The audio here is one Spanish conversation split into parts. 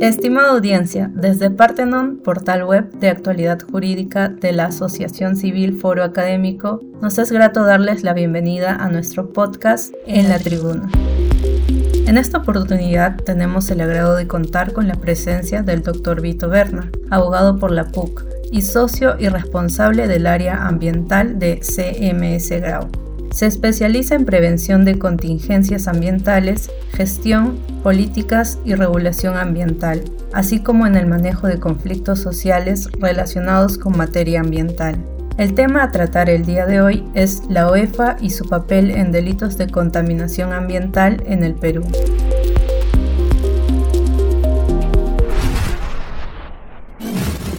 Estimada audiencia, desde Partenon, portal web de actualidad jurídica de la Asociación Civil Foro Académico, nos es grato darles la bienvenida a nuestro podcast En la Tribuna. En esta oportunidad tenemos el agrado de contar con la presencia del Dr. Vito Berna, abogado por la PUC y socio y responsable del área ambiental de CMS Grau. Se especializa en prevención de contingencias ambientales, gestión, políticas y regulación ambiental, así como en el manejo de conflictos sociales relacionados con materia ambiental. El tema a tratar el día de hoy es la OEFA y su papel en delitos de contaminación ambiental en el Perú.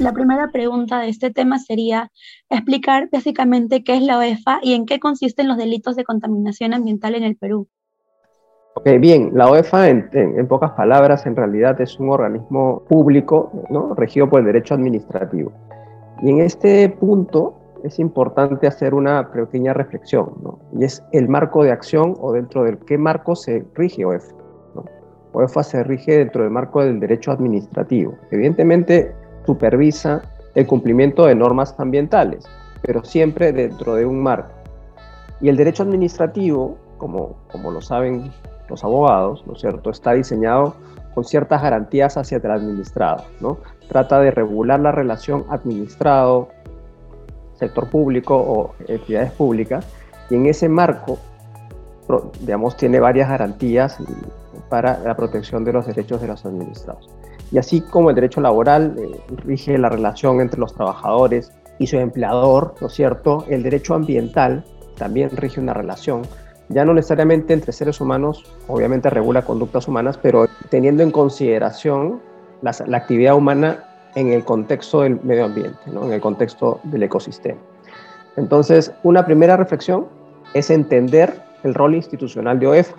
La primera pregunta de este tema sería explicar básicamente qué es la OEFA y en qué consisten los delitos de contaminación ambiental en el Perú. Ok, bien, la OEFA en, pocas palabras en realidad es un organismo público ¿no? regido por el derecho administrativo. Y en este punto es importante hacer una pequeña reflexión, ¿no? y es el marco de acción o dentro del qué marco se rige OEFA. ¿no? OEFA se rige dentro del marco del derecho administrativo. Evidentemente, supervisa el cumplimiento de normas ambientales, pero siempre dentro de un marco. Y el derecho administrativo, como, como lo saben los abogados, ¿no es cierto?, está diseñado con ciertas garantías hacia el administrado, ¿no? Trata de regular la relación administrado, sector público o entidades públicas, y en ese marco, digamos, tiene varias garantías para la protección de los derechos de los administrados. Y así como el derecho laboral eh, rige la relación entre los trabajadores y su empleador, ¿no es cierto? El derecho ambiental también rige una relación, ya no necesariamente entre seres humanos, obviamente regula conductas humanas, pero teniendo en consideración la, actividad humana en el contexto del medio ambiente, ¿no? en el contexto del ecosistema. Entonces, una primera reflexión es entender el rol institucional de OEFA.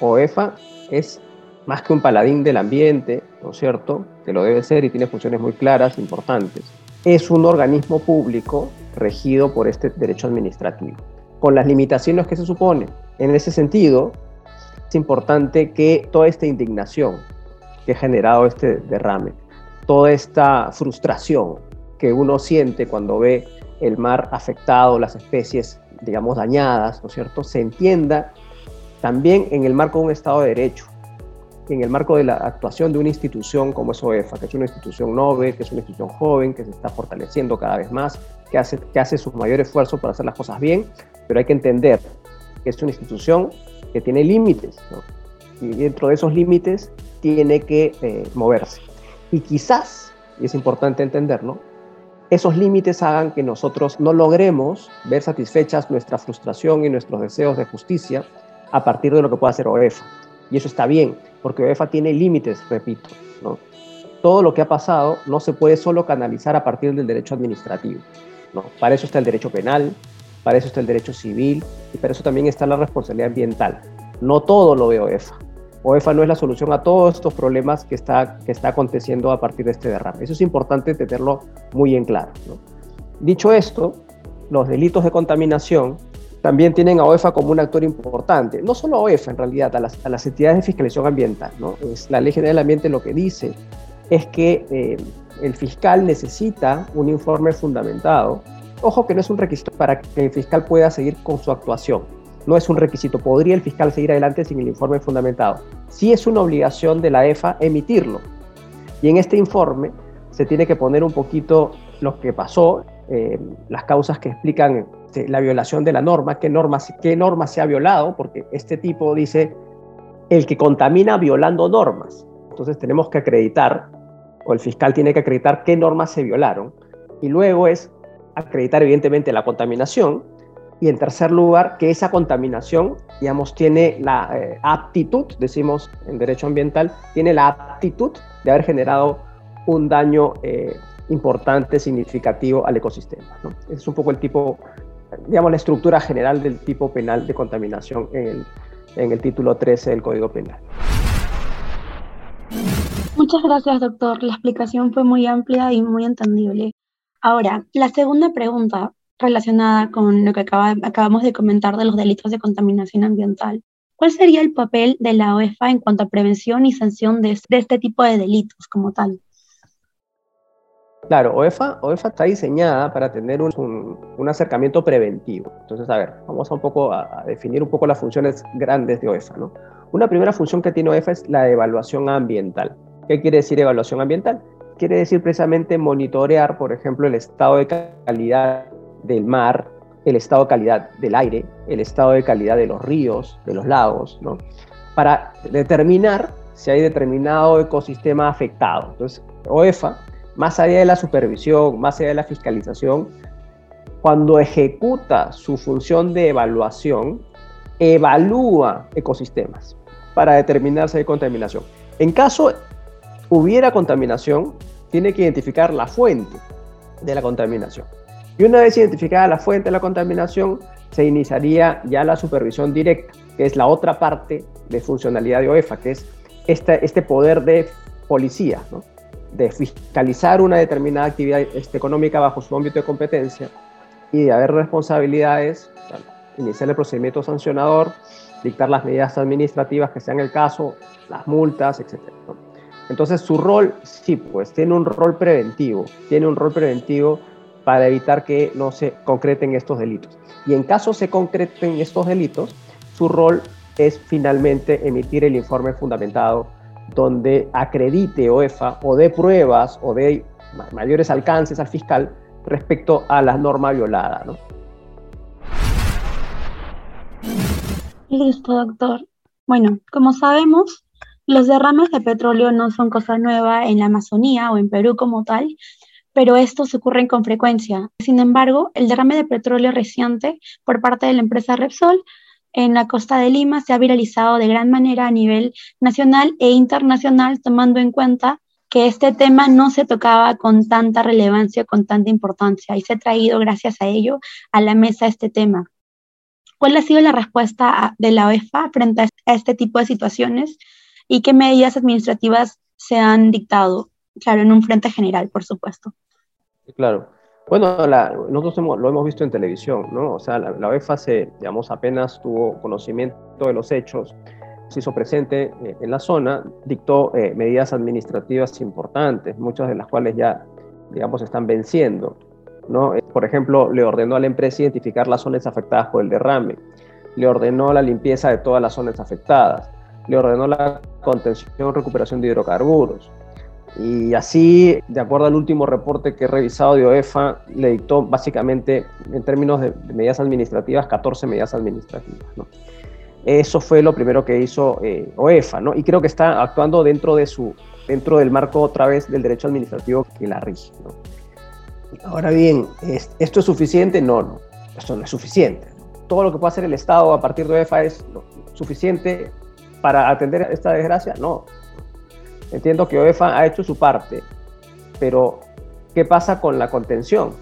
OEFA es más que un paladín del ambiente, ¿no es cierto? Que lo debe ser y tiene funciones muy claras, importantes. Es un organismo público regido por este derecho administrativo, con las limitaciones que se supone. En ese sentido, es importante que toda esta indignación que ha generado este derrame, toda esta frustración que uno siente cuando ve el mar afectado, las especies, digamos, dañadas, ¿no es cierto?, se entienda también en el marco de un Estado de Derecho, en el marco de la actuación de una institución como es OEFA, que es una institución noble, que es una institución joven, que se está fortaleciendo cada vez más, que hace, que hace su mayor esfuerzo para hacer las cosas bien, pero hay que entender que es una institución que tiene límites, y dentro de esos límites tiene que eh, moverse. Y quizás, y es importante entenderlo, esos límites hagan que nosotros no logremos ver satisfechas nuestra frustración y nuestros deseos de justicia a partir de lo que pueda hacer OEFA. Y eso está bien, porque UEFA tiene límites, repito. Todo lo que ha pasado no se puede solo canalizar a partir del derecho administrativo. Para eso está el derecho penal, para eso está el derecho civil y para eso también está la responsabilidad ambiental. No todo lo ve OEFA. OEFA no es la solución a todos estos problemas que está, que está aconteciendo a partir de este derrame. Eso es importante tenerlo muy en claro. Dicho esto, los delitos de contaminación también tienen a OEFA como un actor importante. No solo a OEFA, en realidad, a las, entidades de fiscalización ambiental. ¿no? Es, la Ley General del Ambiente lo que dice es que eh, el fiscal necesita un informe fundamentado. Ojo que no es un requisito para que el fiscal pueda seguir con su actuación. No es un requisito. ¿Podría el fiscal seguir adelante sin el informe fundamentado? Sí es una obligación de la EFA emitirlo. Y en este informe se tiene que poner un poquito lo que pasó, eh, las causas que explican este, la violación de la norma, qué norma, qué norma se ha violado, porque este tipo dice el que contamina violando normas. Entonces tenemos que acreditar, o el fiscal tiene que acreditar qué normas se violaron, y luego es acreditar evidentemente la contaminación, y en tercer lugar, que esa contaminación, digamos, tiene la eh, aptitud, decimos en derecho ambiental, tiene la aptitud de haber generado un daño eh, importante, significativo al ecosistema. Es un poco el tipo digamos, la estructura general del tipo penal de contaminación en el, en el título 13 del Código Penal. Muchas gracias, doctor. La explicación fue muy amplia y muy entendible. Ahora, la segunda pregunta relacionada con lo que acabamos de comentar de los delitos de contaminación ambiental. ¿Cuál sería el papel de la OEFA en cuanto a prevención y sanción de, este tipo de delitos como tal? Claro, OEFA, OEFA está diseñada para tener un, un, acercamiento preventivo. Entonces, a ver, vamos a un poco a, definir un poco las funciones grandes de OEFA. ¿no? Una primera función que tiene OEFA es la evaluación ambiental. ¿Qué quiere decir evaluación ambiental? Quiere decir precisamente monitorear, por ejemplo, el estado de calidad del mar, el estado de calidad del aire, el estado de calidad de los ríos, de los lagos, ¿no? para determinar si hay determinado ecosistema afectado. Entonces, OEFA, más allá de la supervisión, más allá de la fiscalización, cuando ejecuta su función de evaluación, evalúa ecosistemas para determinar si hay contaminación. En caso hubiera contaminación, tiene que identificar la fuente de la contaminación. Y una vez identificada la fuente de la contaminación, se iniciaría ya la supervisión directa, que es la otra parte de funcionalidad de OEFA, que es este, este poder de policía, de fiscalizar una determinada actividad este, económica bajo su ámbito de competencia y de haber responsabilidades, iniciar el procedimiento sancionador, dictar las medidas administrativas que sean el caso, las multas, etc. Entonces su rol, sí, pues tiene un rol preventivo, tiene un rol preventivo para evitar que no se concreten estos delitos. Y en caso se concreten estos delitos, su rol es finalmente emitir el informe fundamentado donde acredite OEFA o dé pruebas o dé mayores alcances al fiscal respecto a la norma violada. Listo, doctor. Bueno, como sabemos, los derrames de petróleo no son cosa nueva en la Amazonía o en Perú como tal, pero estos ocurren con frecuencia. Sin embargo, el derrame de petróleo reciente por parte de la empresa Repsol en la costa de Lima se ha viralizado de gran manera a nivel nacional e internacional, tomando en cuenta que este tema no se tocaba con tanta relevancia, con tanta importancia, y se ha traído, gracias a ello, a la mesa este tema. ¿Cuál ha sido la respuesta de la OEFA frente a este tipo de situaciones y qué medidas administrativas se han dictado Claro, en un frente general, por supuesto. Claro. Bueno, nosotros lo hemos visto en televisión, ¿no? O sea, la, la UEFA se, digamos, apenas tuvo conocimiento de los hechos, se hizo presente eh, en la zona, dictó eh, medidas administrativas importantes, muchas de las cuales ya, digamos, están venciendo, ¿no? Eh, por ejemplo, le ordenó a la empresa identificar las zonas afectadas por el derrame, le ordenó la limpieza de todas las zonas afectadas, le ordenó la contención y recuperación de hidrocarburos, y así, de acuerdo al último reporte que he revisado de OEFA, le dictó básicamente, en términos de, medidas administrativas, 14 medidas administrativas. Eso fue lo primero que hizo eh, OEFA, ¿no? y creo que está actuando dentro, de su, dentro del marco otra vez del derecho administrativo que la rige. Ahora bien, ¿esto es suficiente? No, no, esto no es suficiente. Todo lo que puede hacer el Estado a partir de OEFA es suficiente para atender esta desgracia? No, Entiendo que OEFA ha hecho su parte, pero ¿qué pasa con la contención?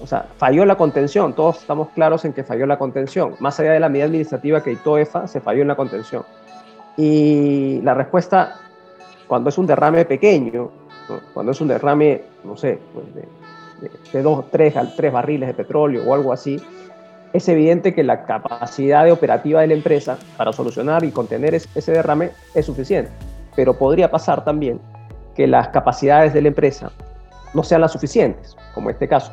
O sea, falló la contención, todos estamos claros en que falló la contención. Más allá de la medida administrativa que dictó OEFA, se falló en la contención. Y la respuesta, cuando es un derrame pequeño, cuando es un derrame, no sé, pues de, de, dos, tres, tres barriles de petróleo o algo así, es evidente que la capacidad de operativa de la empresa para solucionar y contener ese derrame es suficiente pero podría pasar también que las capacidades de la empresa no sean las suficientes, como este caso.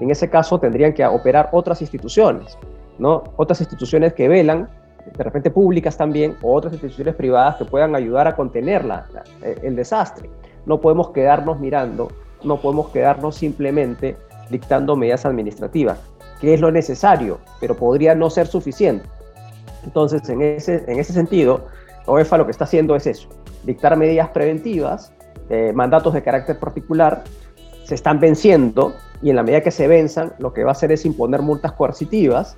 En ese caso tendrían que operar otras instituciones, ¿no? Otras instituciones que velan, de repente públicas también, o otras instituciones privadas que puedan ayudar a contener eh, el desastre. No podemos quedarnos mirando, no podemos quedarnos simplemente dictando medidas administrativas, que es lo necesario, pero podría no ser suficiente. Entonces, en ese, en ese sentido, OEFA lo que está haciendo es eso, dictar medidas preventivas, eh, mandatos de carácter particular, se están venciendo y en la medida que se venzan, lo que va a hacer es imponer multas coercitivas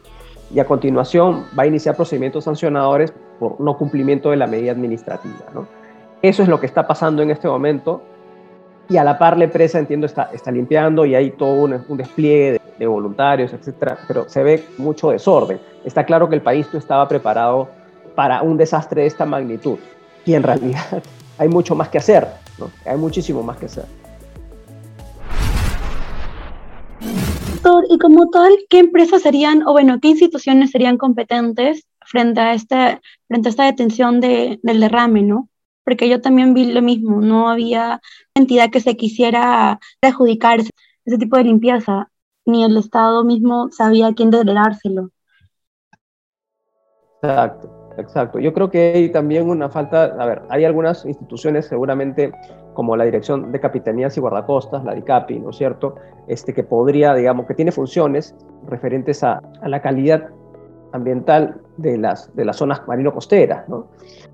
y a continuación va a iniciar procedimientos sancionadores por no cumplimiento de la medida administrativa. Eso es lo que está pasando en este momento y a la par la empresa, entiendo, está, está limpiando y hay todo un, un despliegue de, de, voluntarios, etcétera, pero se ve mucho desorden. Está claro que el país no estaba preparado para un desastre de esta magnitud. Y en realidad hay mucho más que hacer, ¿no? hay muchísimo más que hacer. y como tal, ¿qué empresas serían, o bueno, qué instituciones serían competentes frente a, este, frente a esta detención de, del derrame, ¿no? Porque yo también vi lo mismo, no había entidad que se quisiera adjudicar ese, ese tipo de limpieza, ni el Estado mismo sabía a quién delegárselo. Exacto. Exacto. Yo creo que hay también una falta, a ver, hay algunas instituciones seguramente como la Dirección de Capitanías y Guardacostas, la DICAPI, ¿no es cierto?, este, que podría, digamos, que tiene funciones referentes a, la calidad ambiental de las, de las zonas marino-costeras, ¿no?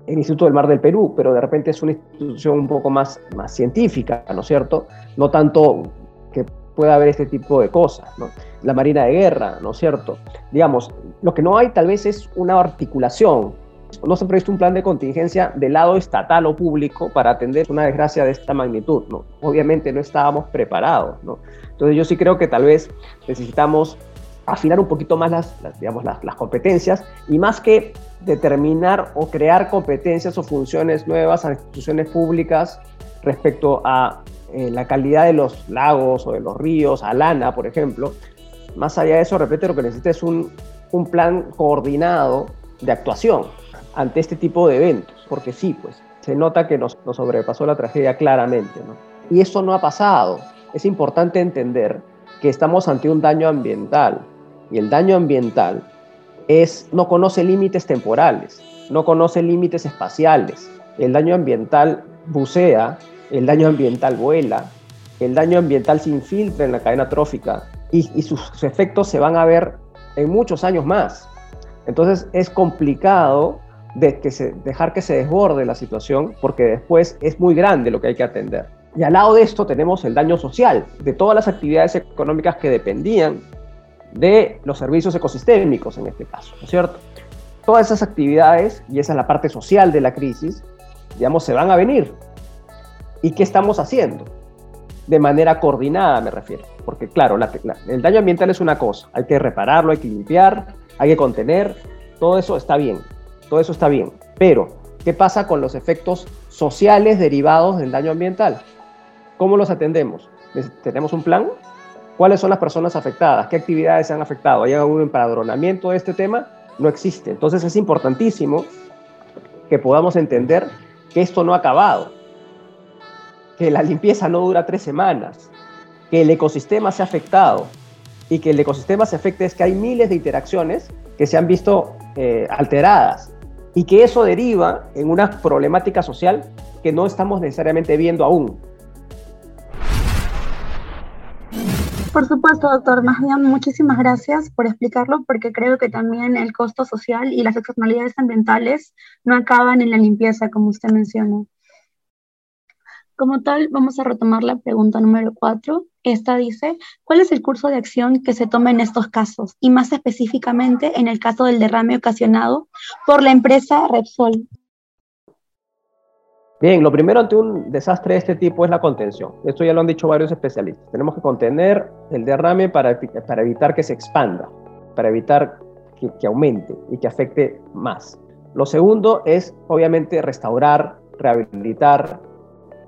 El Instituto del Mar del Perú, pero de repente es una institución un poco más, más científica, ¿no es cierto? No tanto que pueda haber este tipo de cosas, ¿no? La Marina de Guerra, ¿no es cierto? Digamos, lo que no hay tal vez es una articulación. No se ha previsto un plan de contingencia del lado estatal o público para atender una desgracia de esta magnitud, ¿no? Obviamente no estábamos preparados, ¿no? Entonces yo sí creo que tal vez necesitamos afinar un poquito más las, digamos, las, competencias y más que determinar o crear competencias o funciones nuevas a instituciones públicas respecto a eh, la calidad de los lagos o de los ríos, a lana, por ejemplo. Más allá de eso, repito, lo que necesita es un, un plan coordinado de actuación ante este tipo de eventos, porque sí, pues se nota que nos, nos sobrepasó la tragedia claramente, ¿no? Y eso no ha pasado. Es importante entender que estamos ante un daño ambiental y el daño ambiental es no conoce límites temporales, no conoce límites espaciales. El daño ambiental bucea el daño ambiental vuela, el daño ambiental se infiltra en la cadena trófica y, sus, efectos se van a ver en muchos años más. Entonces es complicado dejar que se desborde la situación porque después es muy grande lo que hay que atender. Y al lado de esto tenemos el daño social, de todas las actividades económicas que dependían de los servicios ecosistémicos en este caso, ¿no es cierto? Todas esas actividades, y esa es la parte social de la crisis, digamos, se van a venir. ¿Y qué estamos haciendo? De manera coordinada, me refiero. Porque claro, el daño ambiental es una cosa, hay que repararlo, hay que limpiar, hay que contener, todo eso está bien, todo eso está bien. Pero, ¿qué pasa con los efectos sociales derivados del daño ambiental? ¿Cómo los atendemos? ¿Tenemos un plan? ¿Cuáles son las personas afectadas? ¿Qué actividades se han afectado? ¿Hay algún empadronamiento de este tema? No existe. Entonces es importantísimo que podamos entender que esto no ha acabado, que la limpieza no dura tres semanas, que el ecosistema se ha afectado y que el ecosistema se afecte es que hay miles de interacciones que se han visto eh, alteradas y que eso deriva en una problemática social que no estamos necesariamente viendo aún. Por supuesto, doctor. Más bien, muchísimas gracias por explicarlo, porque creo que también el costo social y las externalidades ambientales no acaban en la limpieza, como usted menciona. Como tal, vamos a retomar la pregunta número cuatro. Esta dice, ¿cuál es el curso de acción que se toma en estos casos? Y más específicamente en el caso del derrame ocasionado por la empresa Repsol. Bien, lo primero ante un desastre de este tipo es la contención. Esto ya lo han dicho varios especialistas. Tenemos que contener el derrame para, para evitar que se expanda, para evitar que, que aumente y que afecte más. Lo segundo es, obviamente, restaurar, rehabilitar,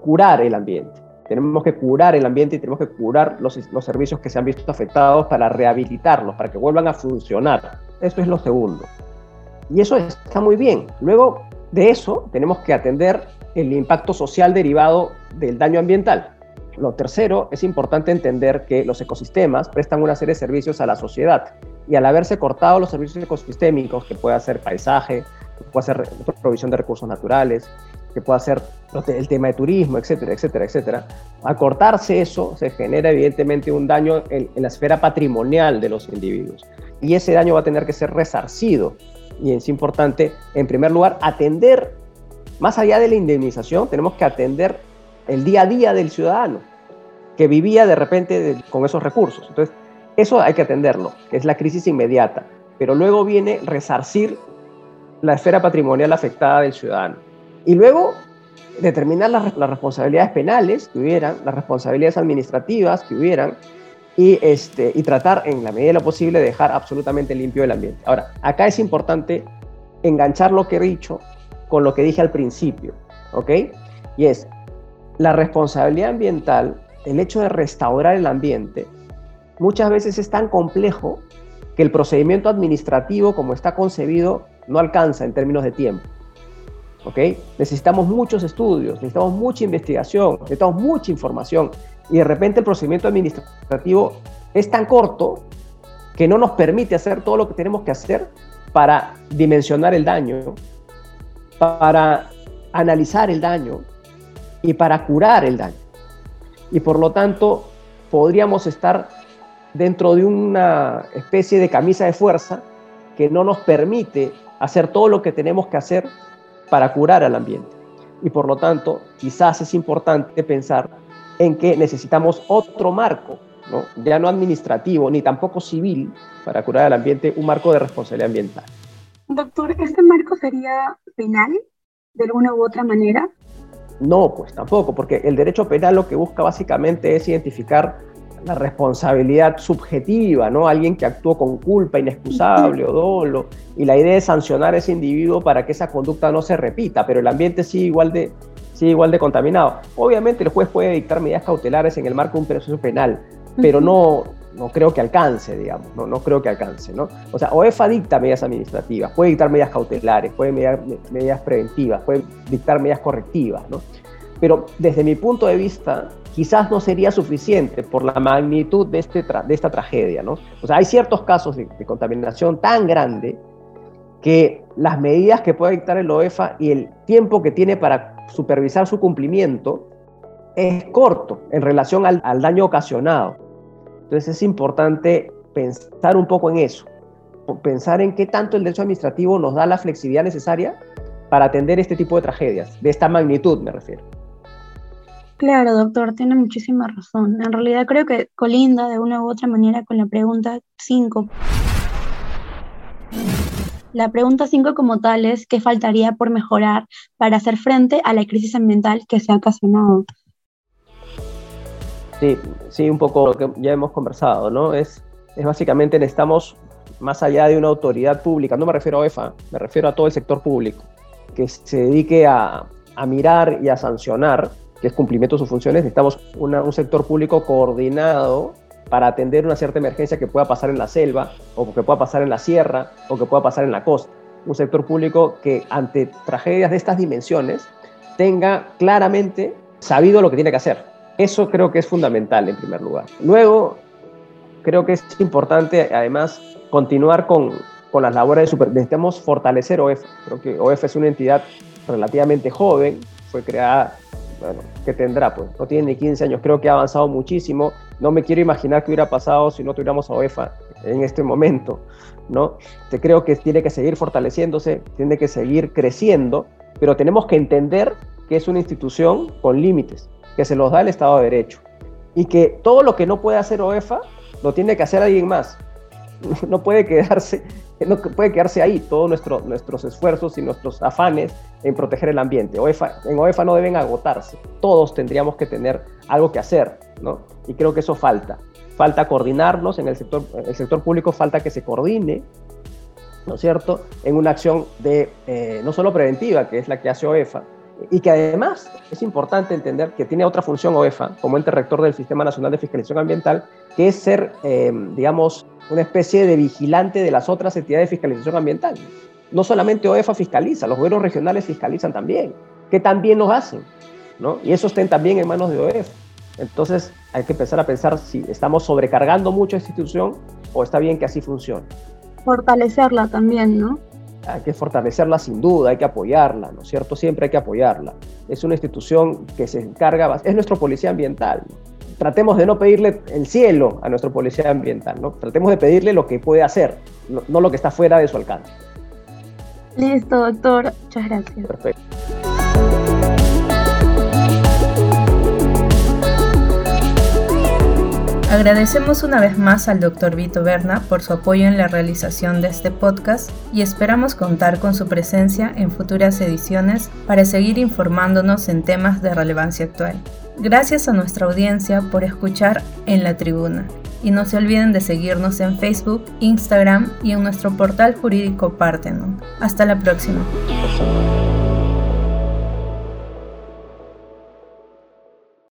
curar el ambiente. Tenemos que curar el ambiente y tenemos que curar los, los servicios que se han visto afectados para rehabilitarlos, para que vuelvan a funcionar. Eso es lo segundo. Y eso está muy bien. Luego de eso, tenemos que atender el impacto social derivado del daño ambiental. Lo tercero, es importante entender que los ecosistemas prestan una serie de servicios a la sociedad y al haberse cortado los servicios ecosistémicos, que puede ser paisaje, que puede ser provisión de recursos naturales, que pueda ser el tema de turismo, etcétera, etcétera, etcétera. Al cortarse eso, se genera evidentemente un daño en, la esfera patrimonial de los individuos. Y ese daño va a tener que ser resarcido. Y es importante, en primer lugar, atender, más allá de la indemnización, tenemos que atender el día a día del ciudadano que vivía de repente con esos recursos. Entonces, eso hay que atenderlo, que es la crisis inmediata. Pero luego viene resarcir la esfera patrimonial afectada del ciudadano. Y luego determinar las, responsabilidades penales que hubieran, las responsabilidades administrativas que hubieran, y, este, y tratar en la medida de lo posible de dejar absolutamente limpio el ambiente. Ahora, acá es importante enganchar lo que he dicho con lo que dije al principio, ¿ok? Y es la responsabilidad ambiental, el hecho de restaurar el ambiente, muchas veces es tan complejo que el procedimiento administrativo como está concebido no alcanza en términos de tiempo. ¿Ok? Necesitamos muchos estudios, necesitamos mucha investigación, necesitamos mucha información y de repente el procedimiento administrativo es tan corto que no nos permite hacer todo lo que tenemos que hacer para dimensionar el daño, para analizar el daño y para curar el daño. Y por lo tanto, podríamos estar dentro de una especie de camisa de fuerza que no nos permite hacer todo lo que tenemos que hacer para curar al ambiente. Y por lo tanto, quizás es importante pensar en que necesitamos otro marco, ¿no? ya no administrativo ni tampoco civil, para curar al ambiente, un marco de responsabilidad ambiental. Doctor, ¿este marco sería penal de alguna u otra manera? No, pues tampoco, porque el derecho penal lo que busca básicamente es identificar la responsabilidad subjetiva, ¿no? Alguien que actuó con culpa inexcusable o dolo, y la idea es sancionar a ese individuo para que esa conducta no se repita, pero el ambiente sigue igual de, sigue igual de contaminado. Obviamente el juez puede dictar medidas cautelares en el marco de un proceso penal, pero no, no creo que alcance, digamos, no, no creo que alcance, ¿no? O sea, OEFA dicta medidas administrativas, puede dictar medidas cautelares, puede mediar medidas preventivas, puede dictar medidas correctivas, ¿no? Pero desde mi punto de vista, quizás no sería suficiente por la magnitud de, este de esta tragedia, ¿no? O sea, hay ciertos casos de, de contaminación tan grande que las medidas que puede dictar el OEFA y el tiempo que tiene para supervisar su cumplimiento es corto en relación al, al daño ocasionado. Entonces es importante pensar un poco en eso, pensar en qué tanto el derecho administrativo nos da la flexibilidad necesaria para atender este tipo de tragedias, de esta magnitud me refiero. Claro, doctor, tiene muchísima razón. En realidad creo que colinda de una u otra manera con la pregunta 5. La pregunta 5 como tal es qué faltaría por mejorar para hacer frente a la crisis ambiental que se ha ocasionado. Sí, sí, un poco lo que ya hemos conversado, ¿no? Es, es básicamente necesitamos, más allá de una autoridad pública, no me refiero a EFA, me refiero a todo el sector público, que se dedique a, a mirar y a sancionar, que es cumplimiento de sus funciones, necesitamos una, un sector público coordinado para atender una cierta emergencia que pueda pasar en la selva, o que pueda pasar en la sierra, o que pueda pasar en la costa. Un sector público que ante tragedias de estas dimensiones tenga claramente sabido lo que tiene que hacer eso creo que es fundamental en primer lugar. Luego, creo que es importante además continuar con, con las labores de super... Necesitamos fortalecer OEF. Creo que OEF es una entidad relativamente joven, fue creada, bueno, ¿qué tendrá? Pues no tiene ni 15 años, creo que ha avanzado muchísimo. No me quiero imaginar qué hubiera pasado si no tuviéramos a OEFA en este momento, ¿no? Te creo que tiene que seguir fortaleciéndose, tiene que seguir creciendo, pero tenemos que entender que es una institución con límites que se los da el Estado de Derecho y que todo lo que no puede hacer OEFA lo tiene que hacer alguien más. No puede quedarse, no puede quedarse ahí todos nuestro, nuestros esfuerzos y nuestros afanes en proteger el ambiente. OEFA, en OEFA no deben agotarse. Todos tendríamos que tener algo que hacer, ¿no? Y creo que eso falta. Falta coordinarnos en el sector, el sector público, falta que se coordine, ¿no es cierto?, en una acción de, eh, no solo preventiva, que es la que hace OEFA, y que además es importante entender que tiene otra función OEFA como ente rector del Sistema Nacional de Fiscalización Ambiental, que es ser, eh, digamos, una especie de vigilante de las otras entidades de fiscalización ambiental. No solamente OEFA fiscaliza, los gobiernos regionales fiscalizan también, que también los hacen, ¿no? Y eso estén también en manos de OEFA. Entonces hay que empezar a pensar si estamos sobrecargando mucho a esta institución o está bien que así funcione. Fortalecerla también, ¿no? Hay que fortalecerla sin duda, hay que apoyarla, ¿no es cierto? Siempre hay que apoyarla. Es una institución que se encarga, es nuestro policía ambiental. Tratemos de no pedirle el cielo a nuestro policía ambiental, ¿no? Tratemos de pedirle lo que puede hacer, no, no lo que está fuera de su alcance. Listo, doctor. Muchas gracias. Perfecto. Agradecemos una vez más al Dr. Vito Berna por su apoyo en la realización de este podcast y esperamos contar con su presencia en futuras ediciones para seguir informándonos en temas de relevancia actual. Gracias a nuestra audiencia por escuchar en la tribuna y no se olviden de seguirnos en Facebook, Instagram y en nuestro portal jurídico Partenon. Hasta la próxima.